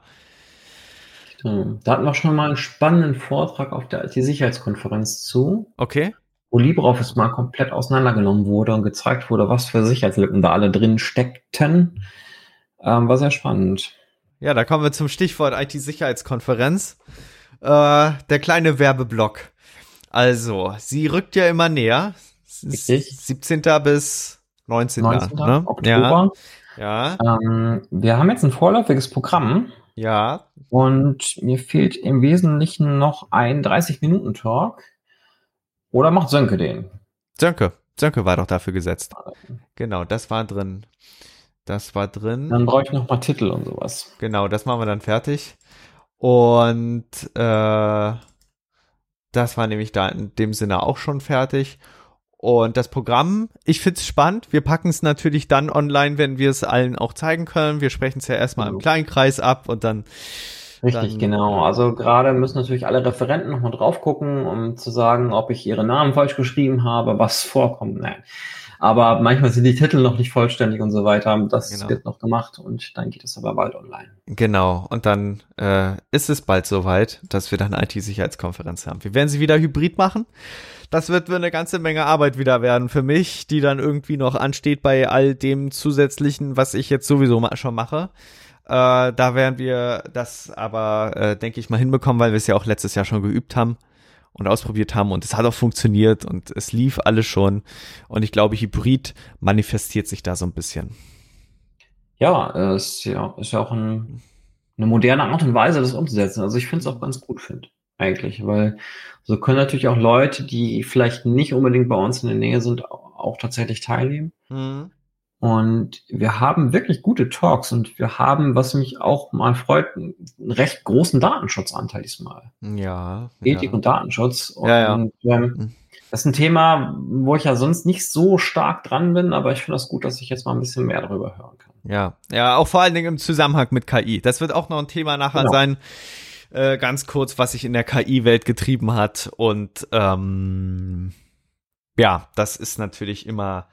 da hatten wir schon mal einen spannenden Vortrag auf der IT-Sicherheitskonferenz zu. Okay. Wo LibreOffice mal komplett auseinandergenommen wurde und gezeigt wurde, was für Sicherheitslücken da alle drin steckten. Ähm, war sehr spannend. Ja, da kommen wir zum Stichwort IT-Sicherheitskonferenz. Äh, der kleine Werbeblock. Also, sie rückt ja immer näher. Richtig. 17. bis 19. 19. Ne? Oktober. Ja. ja. Ähm, wir haben jetzt ein vorläufiges Programm. Ja. Und mir fehlt im Wesentlichen noch ein 30-Minuten-Talk. Oder macht Sönke den? Sönke. Sönke war doch dafür gesetzt. Genau, das war drin. Das war drin. Dann brauche ich noch mal Titel und sowas. Genau, das machen wir dann fertig. Und äh, das war nämlich da in dem Sinne auch schon fertig. Und das Programm, ich finde es spannend. Wir packen es natürlich dann online, wenn wir es allen auch zeigen können. Wir sprechen es ja erstmal im kleinen Kreis ab und dann. Richtig, dann, genau. Also gerade müssen natürlich alle Referenten nochmal drauf gucken, um zu sagen, ob ich ihre Namen falsch geschrieben habe, was vorkommt. Nein. Aber manchmal sind die Titel noch nicht vollständig und so weiter. Das genau. wird noch gemacht und dann geht es aber bald online. Genau. Und dann äh, ist es bald soweit, dass wir dann IT-Sicherheitskonferenz haben. Wir werden sie wieder hybrid machen das wird eine ganze Menge Arbeit wieder werden für mich, die dann irgendwie noch ansteht bei all dem zusätzlichen, was ich jetzt sowieso schon mache. Äh, da werden wir das aber, äh, denke ich mal, hinbekommen, weil wir es ja auch letztes Jahr schon geübt haben und ausprobiert haben und es hat auch funktioniert und es lief alles schon. Und ich glaube, Hybrid manifestiert sich da so ein bisschen. Ja, es ist ja, ist ja auch ein, eine moderne Art und Weise, das umzusetzen. Also ich finde es auch ganz gut, finde eigentlich, weil so können natürlich auch Leute, die vielleicht nicht unbedingt bei uns in der Nähe sind, auch tatsächlich teilnehmen. Mhm. Und wir haben wirklich gute Talks und wir haben, was mich auch mal freut, einen recht großen Datenschutzanteil diesmal. Ja. Ethik ja. und Datenschutz. Und ja, ja. Ähm, mhm. das ist ein Thema, wo ich ja sonst nicht so stark dran bin, aber ich finde das gut, dass ich jetzt mal ein bisschen mehr darüber hören kann. Ja, ja, auch vor allen Dingen im Zusammenhang mit KI. Das wird auch noch ein Thema nachher genau. sein. Äh, ganz kurz, was sich in der KI-Welt getrieben hat. Und ähm, ja, das ist natürlich immer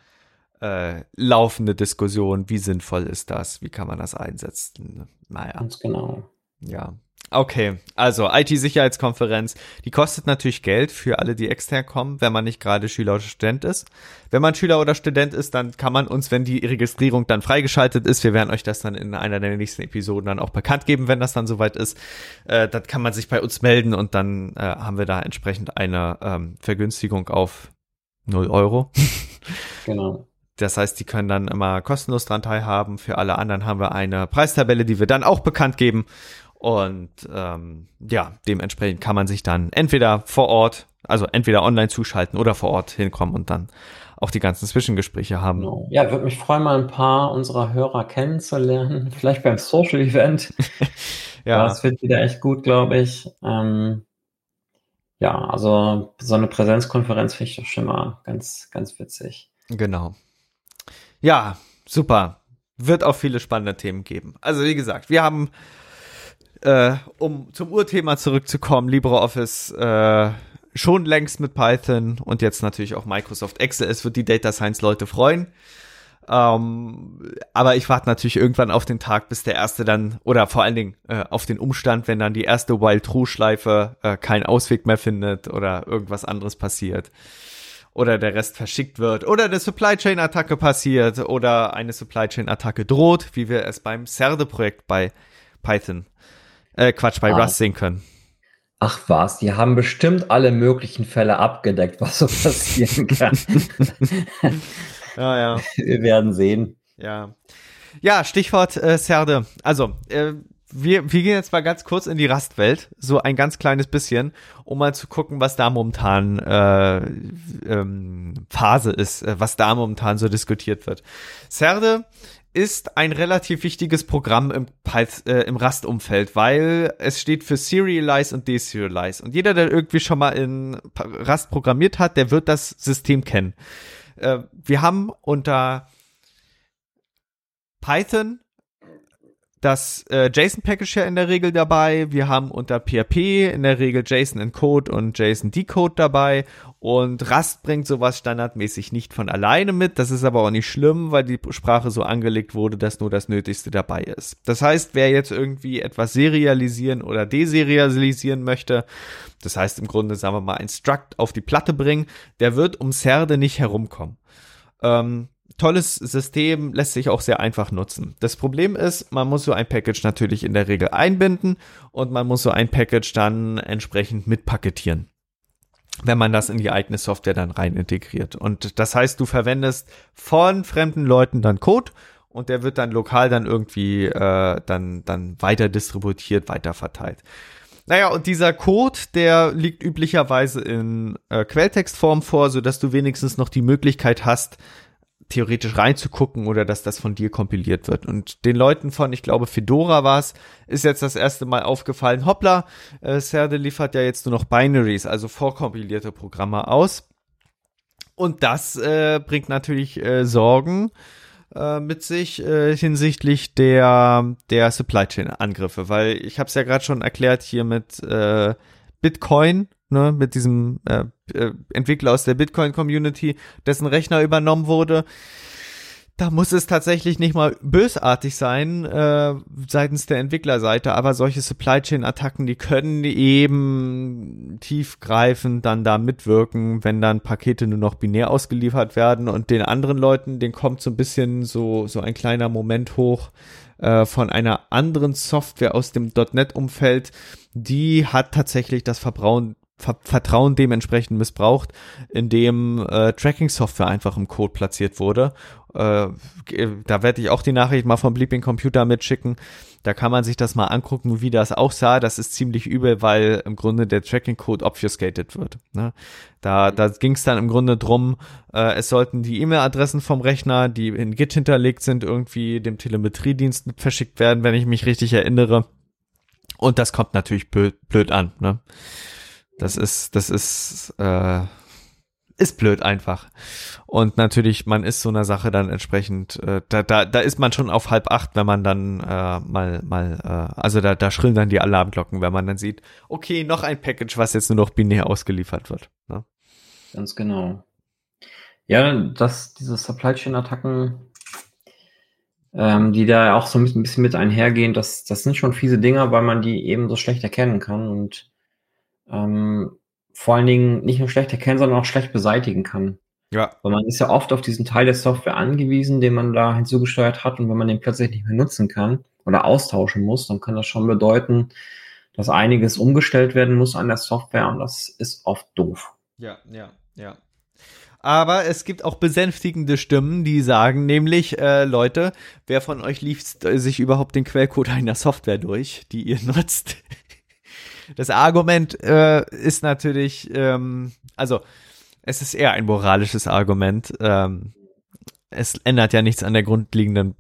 äh, laufende Diskussion. Wie sinnvoll ist das? Wie kann man das einsetzen? Naja. Ganz genau. Ja. Okay, also IT-Sicherheitskonferenz, die kostet natürlich Geld für alle, die extern kommen, wenn man nicht gerade Schüler oder Student ist. Wenn man Schüler oder Student ist, dann kann man uns, wenn die Registrierung dann freigeschaltet ist, wir werden euch das dann in einer der nächsten Episoden dann auch bekannt geben, wenn das dann soweit ist, äh, dann kann man sich bei uns melden und dann äh, haben wir da entsprechend eine ähm, Vergünstigung auf 0 Euro. genau. Das heißt, die können dann immer kostenlos dran teilhaben. Für alle anderen haben wir eine Preistabelle, die wir dann auch bekannt geben. Und ähm, ja, dementsprechend kann man sich dann entweder vor Ort, also entweder online zuschalten oder vor Ort hinkommen und dann auch die ganzen Zwischengespräche haben. Genau. Ja, würde mich freuen, mal ein paar unserer Hörer kennenzulernen. Vielleicht beim Social Event. ja. Das wird wieder echt gut, glaube ich. Ähm, ja, also so eine Präsenzkonferenz finde ich doch schon mal ganz, ganz witzig. Genau. Ja, super. Wird auch viele spannende Themen geben. Also wie gesagt, wir haben äh, um zum Urthema zurückzukommen, LibreOffice äh, schon längst mit Python und jetzt natürlich auch Microsoft Excel. Es wird die Data Science Leute freuen. Ähm, aber ich warte natürlich irgendwann auf den Tag, bis der erste dann, oder vor allen Dingen äh, auf den Umstand, wenn dann die erste Wild True Schleife äh, keinen Ausweg mehr findet oder irgendwas anderes passiert. Oder der Rest verschickt wird. Oder eine Supply Chain Attacke passiert. Oder eine Supply Chain Attacke droht, wie wir es beim Cerde Projekt bei Python äh, Quatsch, bei ah. Rust sehen können. Ach was, die haben bestimmt alle möglichen Fälle abgedeckt, was so passieren kann. ja, ja. Wir werden sehen. Ja. Ja, Stichwort äh, Serde. Also, äh, wir, wir gehen jetzt mal ganz kurz in die Rastwelt, so ein ganz kleines bisschen, um mal zu gucken, was da momentan äh, ähm, Phase ist, äh, was da momentan so diskutiert wird. Serde ist ein relativ wichtiges Programm im, äh, im Rust-Umfeld, weil es steht für Serialize und Deserialize. Und jeder, der irgendwie schon mal in Rust programmiert hat, der wird das System kennen. Äh, wir haben unter Python das äh, JSON-Package ja in der Regel dabei. Wir haben unter PHP in der Regel JSON Encode und JSON Decode dabei. Und Rust bringt sowas standardmäßig nicht von alleine mit. Das ist aber auch nicht schlimm, weil die Sprache so angelegt wurde, dass nur das Nötigste dabei ist. Das heißt, wer jetzt irgendwie etwas serialisieren oder deserialisieren möchte, das heißt im Grunde, sagen wir mal, ein Struct auf die Platte bringen, der wird um Serde nicht herumkommen. Ähm, tolles System, lässt sich auch sehr einfach nutzen. Das Problem ist, man muss so ein Package natürlich in der Regel einbinden und man muss so ein Package dann entsprechend mitpaketieren wenn man das in die eigene Software dann rein integriert. Und das heißt, du verwendest von fremden Leuten dann Code und der wird dann lokal dann irgendwie äh, dann, dann weiter distributiert, weiter verteilt. Naja, und dieser Code, der liegt üblicherweise in äh, Quelltextform vor, so dass du wenigstens noch die Möglichkeit hast, theoretisch reinzugucken oder dass das von dir kompiliert wird. Und den Leuten von, ich glaube, Fedora war es, ist jetzt das erste Mal aufgefallen, hoppla, äh, Serde liefert ja jetzt nur noch Binaries, also vorkompilierte Programme aus. Und das äh, bringt natürlich äh, Sorgen äh, mit sich äh, hinsichtlich der, der Supply Chain Angriffe, weil ich habe es ja gerade schon erklärt hier mit äh, Bitcoin, ne, mit diesem äh, äh, Entwickler aus der Bitcoin-Community, dessen Rechner übernommen wurde. Da muss es tatsächlich nicht mal bösartig sein äh, seitens der Entwicklerseite, aber solche Supply Chain Attacken, die können eben tiefgreifend dann da mitwirken, wenn dann Pakete nur noch binär ausgeliefert werden und den anderen Leuten, den kommt so ein bisschen so so ein kleiner Moment hoch äh, von einer anderen Software aus dem .NET Umfeld, die hat tatsächlich das Verbrauen Vertrauen dementsprechend missbraucht, indem äh, Tracking-Software einfach im Code platziert wurde. Äh, da werde ich auch die Nachricht mal vom Bleeping Computer mitschicken. Da kann man sich das mal angucken, wie das auch sah. Das ist ziemlich übel, weil im Grunde der Tracking-Code obfuscated wird. Ne? Da, da ging es dann im Grunde drum, äh, es sollten die E-Mail-Adressen vom Rechner, die in Git hinterlegt sind, irgendwie dem Telemetriedienst verschickt werden, wenn ich mich richtig erinnere. Und das kommt natürlich blöd, blöd an. Ne? Das ist, das ist, äh, ist blöd einfach. Und natürlich, man ist so einer Sache dann entsprechend, äh, da, da, da ist man schon auf halb acht, wenn man dann äh, mal, mal, äh, also da, da schrillen dann die Alarmglocken, wenn man dann sieht, okay, noch ein Package, was jetzt nur noch binär ausgeliefert wird. Ne? Ganz genau. Ja, dass diese Supply Chain Attacken, ähm, die da auch so ein bisschen mit einhergehen, das, das sind schon fiese Dinger, weil man die eben so schlecht erkennen kann und ähm, vor allen Dingen nicht nur schlecht erkennen, sondern auch schlecht beseitigen kann. Ja. Weil man ist ja oft auf diesen Teil der Software angewiesen, den man da hinzugesteuert hat und wenn man den plötzlich nicht mehr nutzen kann oder austauschen muss, dann kann das schon bedeuten, dass einiges umgestellt werden muss an der Software und das ist oft doof. Ja, ja, ja. Aber es gibt auch besänftigende Stimmen, die sagen nämlich, äh, Leute, wer von euch liest sich überhaupt den Quellcode einer Software durch, die ihr nutzt? Das Argument äh, ist natürlich, ähm, also es ist eher ein moralisches Argument. Ähm, es ändert ja nichts an der grundlegenden,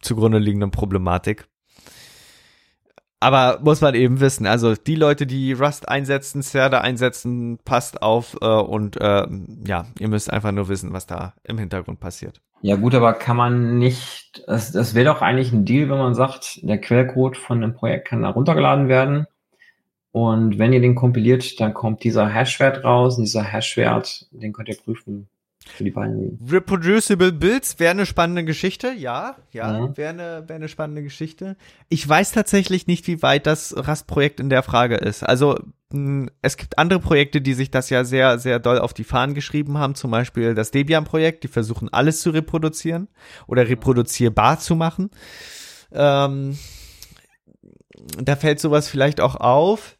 zugrunde liegenden Problematik. Aber muss man eben wissen, also die Leute, die Rust einsetzen, Cerde einsetzen, passt auf äh, und äh, ja, ihr müsst einfach nur wissen, was da im Hintergrund passiert. Ja gut, aber kann man nicht, das, das wäre doch eigentlich ein Deal, wenn man sagt, der Quellcode von einem Projekt kann da runtergeladen werden und wenn ihr den kompiliert, dann kommt dieser Hashwert raus und dieser Hashwert, den könnt ihr prüfen für die beiden. Reproducible Builds wäre eine spannende Geschichte, ja, ja, mhm. wäre eine, wär eine spannende Geschichte. Ich weiß tatsächlich nicht, wie weit das Rust-Projekt in der Frage ist. Also hm, es gibt andere Projekte, die sich das ja sehr, sehr doll auf die Fahnen geschrieben haben, zum Beispiel das Debian-Projekt, die versuchen alles zu reproduzieren oder reproduzierbar zu machen. Ähm, da fällt sowas vielleicht auch auf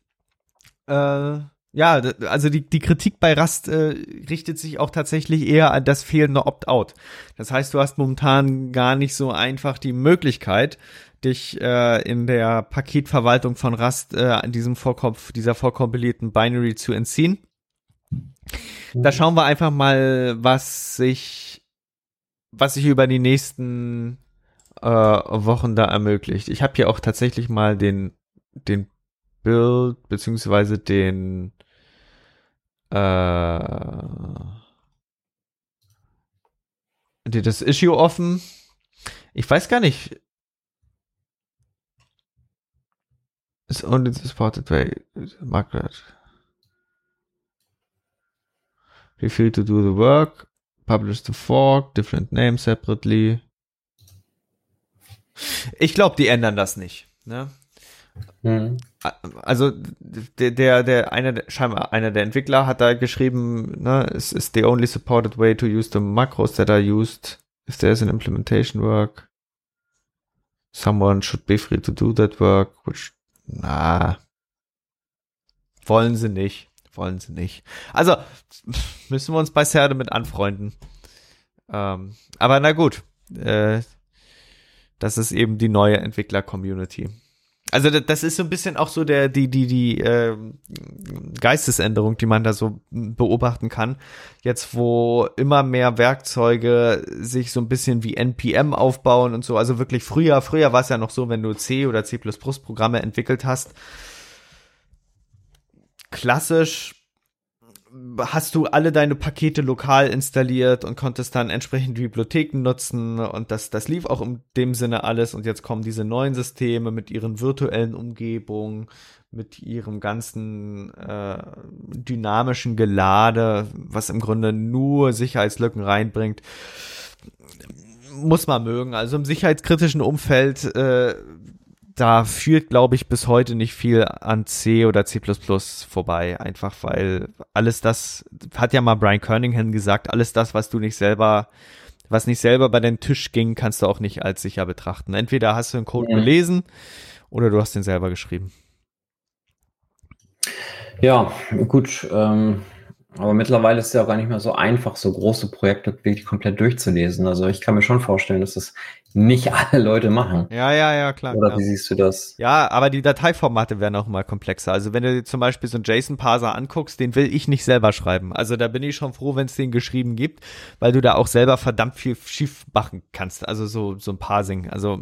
äh, ja, also die, die Kritik bei Rust äh, richtet sich auch tatsächlich eher an das fehlende Opt-out. Das heißt, du hast momentan gar nicht so einfach die Möglichkeit, dich äh, in der Paketverwaltung von Rust äh, an diesem Vorkopf, dieser vorkompilierten Binary zu entziehen. Da mhm. schauen wir einfach mal, was sich, was sich über die nächsten äh, Wochen da ermöglicht. Ich habe hier auch tatsächlich mal den, den Build, beziehungsweise den äh, das Issue offen. Ich weiß gar nicht. It's only supported by Margaret. Refeel to do the work. Publish the fork. Different name separately. Ich glaube, die ändern das nicht. Ne? Mhm. Also der, der, der, einer, scheinbar einer der Entwickler hat da geschrieben, ne, es ist the only supported way to use the macros that are used if there's an implementation work. Someone should be free to do that work, which, na, wollen sie nicht, wollen sie nicht. Also, müssen wir uns bei Serde mit anfreunden. Ähm, aber na gut, äh, das ist eben die neue Entwickler-Community. Also das ist so ein bisschen auch so der die die die äh, Geistesänderung, die man da so beobachten kann. Jetzt wo immer mehr Werkzeuge sich so ein bisschen wie NPM aufbauen und so. Also wirklich früher früher war es ja noch so, wenn du C oder C++ Programme entwickelt hast, klassisch hast du alle deine Pakete lokal installiert und konntest dann entsprechend Bibliotheken nutzen und das, das lief auch in dem Sinne alles und jetzt kommen diese neuen Systeme mit ihren virtuellen Umgebungen, mit ihrem ganzen äh, dynamischen Gelade, was im Grunde nur Sicherheitslücken reinbringt. Muss man mögen. Also im sicherheitskritischen Umfeld äh, da führt, glaube ich, bis heute nicht viel an C oder C++ vorbei. Einfach weil alles das, hat ja mal Brian Kernighan gesagt, alles das, was du nicht selber, was nicht selber bei den Tisch ging, kannst du auch nicht als sicher betrachten. Entweder hast du den Code ja. gelesen oder du hast den selber geschrieben. Ja, gut. Ähm, aber mittlerweile ist es ja auch gar nicht mehr so einfach, so große Projekte wirklich komplett durchzulesen. Also ich kann mir schon vorstellen, dass das nicht alle Leute machen. Ja, ja, ja, klar. Oder klar. wie siehst du das? Ja, aber die Dateiformate werden auch immer komplexer. Also wenn du dir zum Beispiel so einen JSON-Parser anguckst, den will ich nicht selber schreiben. Also da bin ich schon froh, wenn es den geschrieben gibt, weil du da auch selber verdammt viel schief machen kannst. Also so, so ein Parsing. Also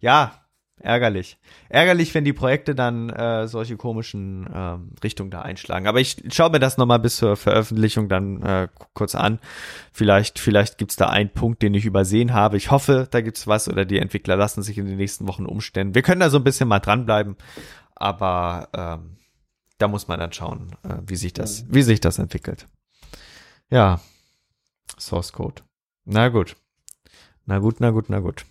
ja, ärgerlich. Ärgerlich, wenn die Projekte dann äh, solche komischen ähm, Richtungen da einschlagen. Aber ich schaue mir das nochmal bis zur Veröffentlichung dann äh, kurz an. Vielleicht, vielleicht gibt's da einen Punkt, den ich übersehen habe. Ich hoffe, da gibt's was oder die Entwickler lassen sich in den nächsten Wochen umstellen. Wir können da so ein bisschen mal dranbleiben, aber ähm, da muss man dann schauen, äh, wie sich das, wie sich das entwickelt. Ja, Source Code. Na gut. Na gut, na gut, na gut.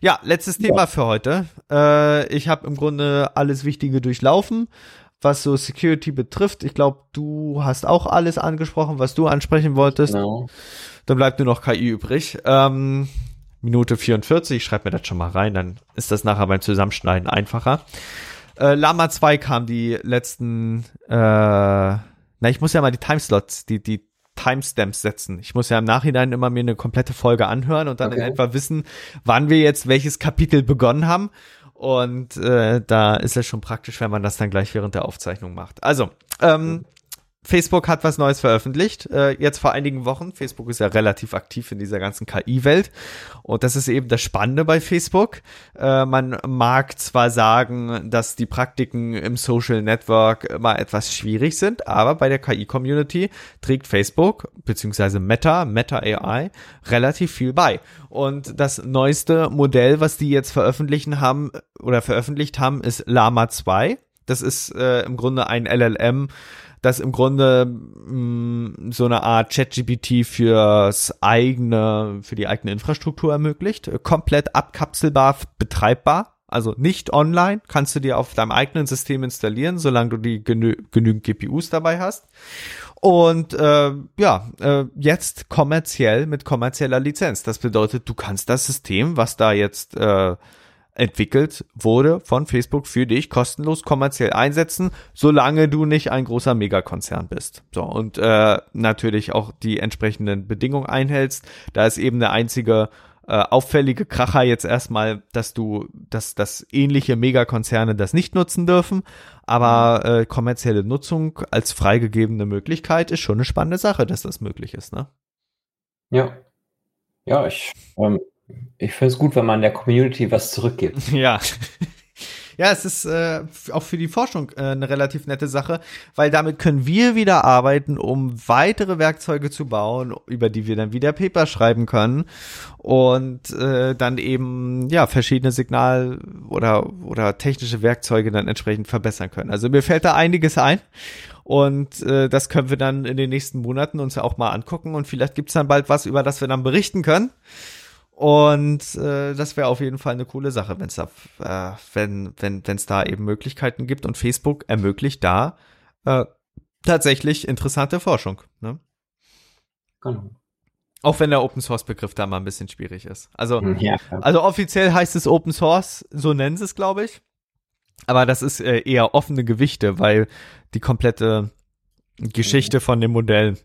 Ja, letztes Thema für heute. Äh, ich habe im Grunde alles Wichtige durchlaufen, was so Security betrifft. Ich glaube, du hast auch alles angesprochen, was du ansprechen wolltest. Genau. Dann bleibt nur noch KI übrig. Ähm, Minute 44, ich schreibe mir das schon mal rein, dann ist das nachher beim Zusammenschneiden einfacher. Äh, Lama 2 kam die letzten, äh, na, ich muss ja mal die Timeslots, die, die Timestamps setzen. Ich muss ja im Nachhinein immer mir eine komplette Folge anhören und dann okay. in etwa wissen, wann wir jetzt welches Kapitel begonnen haben. Und äh, da ist es schon praktisch, wenn man das dann gleich während der Aufzeichnung macht. Also, ähm, Facebook hat was Neues veröffentlicht, äh, jetzt vor einigen Wochen. Facebook ist ja relativ aktiv in dieser ganzen KI-Welt. Und das ist eben das Spannende bei Facebook. Äh, man mag zwar sagen, dass die Praktiken im Social Network immer etwas schwierig sind, aber bei der KI-Community trägt Facebook beziehungsweise Meta, Meta AI, relativ viel bei. Und das neueste Modell, was die jetzt veröffentlichen haben oder veröffentlicht haben, ist Lama 2. Das ist äh, im Grunde ein LLM, das im Grunde mh, mm, so eine Art ChatGPT fürs eigene, für die eigene Infrastruktur ermöglicht. Komplett abkapselbar, betreibbar. Also nicht online, kannst du dir auf deinem eigenen System installieren, solange du die genü genügend GPUs dabei hast. Und äh, ja, äh, jetzt kommerziell mit kommerzieller Lizenz. Das bedeutet, du kannst das System, was da jetzt äh, entwickelt wurde von Facebook für dich kostenlos kommerziell einsetzen, solange du nicht ein großer Megakonzern bist. So und äh, natürlich auch die entsprechenden Bedingungen einhältst. Da ist eben der einzige äh, auffällige Kracher jetzt erstmal, dass du, dass, dass ähnliche Megakonzerne das nicht nutzen dürfen, aber äh, kommerzielle Nutzung als freigegebene Möglichkeit ist schon eine spannende Sache, dass das möglich ist, ne? Ja. Ja, ich ähm, ich finde es gut, wenn man der Community was zurückgibt. Ja. Ja, es ist äh, auch für die Forschung äh, eine relativ nette Sache, weil damit können wir wieder arbeiten, um weitere Werkzeuge zu bauen, über die wir dann wieder Paper schreiben können und äh, dann eben ja verschiedene Signal- oder oder technische Werkzeuge dann entsprechend verbessern können. Also mir fällt da einiges ein und äh, das können wir dann in den nächsten Monaten uns auch mal angucken und vielleicht gibt's dann bald was, über das wir dann berichten können. Und äh, das wäre auf jeden Fall eine coole Sache, wenn's da, äh, wenn wenn wenn es da eben Möglichkeiten gibt und Facebook ermöglicht da äh, tatsächlich interessante Forschung. Ne? Genau. Auch wenn der Open Source Begriff da mal ein bisschen schwierig ist. Also hm, ja. also offiziell heißt es Open Source, so nennen sie es, glaube ich. Aber das ist äh, eher offene Gewichte, weil die komplette Geschichte von dem Modell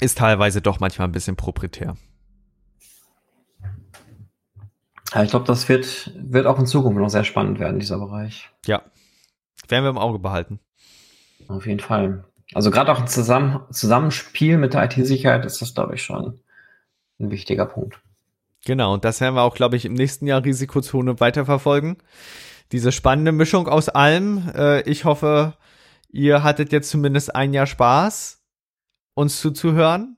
ist teilweise doch manchmal ein bisschen proprietär. Ja, ich glaube, das wird, wird auch in Zukunft noch sehr spannend werden, dieser Bereich. Ja. Werden wir im Auge behalten. Auf jeden Fall. Also gerade auch im Zusammen Zusammenspiel mit der IT-Sicherheit ist das, glaube ich, schon ein wichtiger Punkt. Genau, und das werden wir auch, glaube ich, im nächsten Jahr Risikozone weiterverfolgen. Diese spannende Mischung aus allem. Äh, ich hoffe, ihr hattet jetzt zumindest ein Jahr Spaß, uns zuzuhören.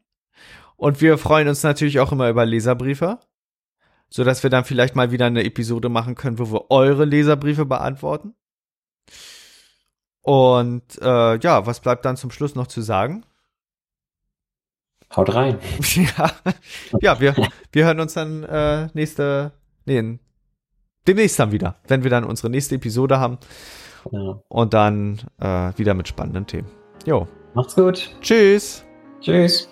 Und wir freuen uns natürlich auch immer über Leserbriefe so dass wir dann vielleicht mal wieder eine Episode machen können, wo wir eure Leserbriefe beantworten. Und äh, ja, was bleibt dann zum Schluss noch zu sagen? Haut rein. ja, ja wir, wir hören uns dann äh, nächste, nee, demnächst dann wieder, wenn wir dann unsere nächste Episode haben. Ja. Und dann äh, wieder mit spannenden Themen. Jo. Macht's gut. Tschüss. Tschüss.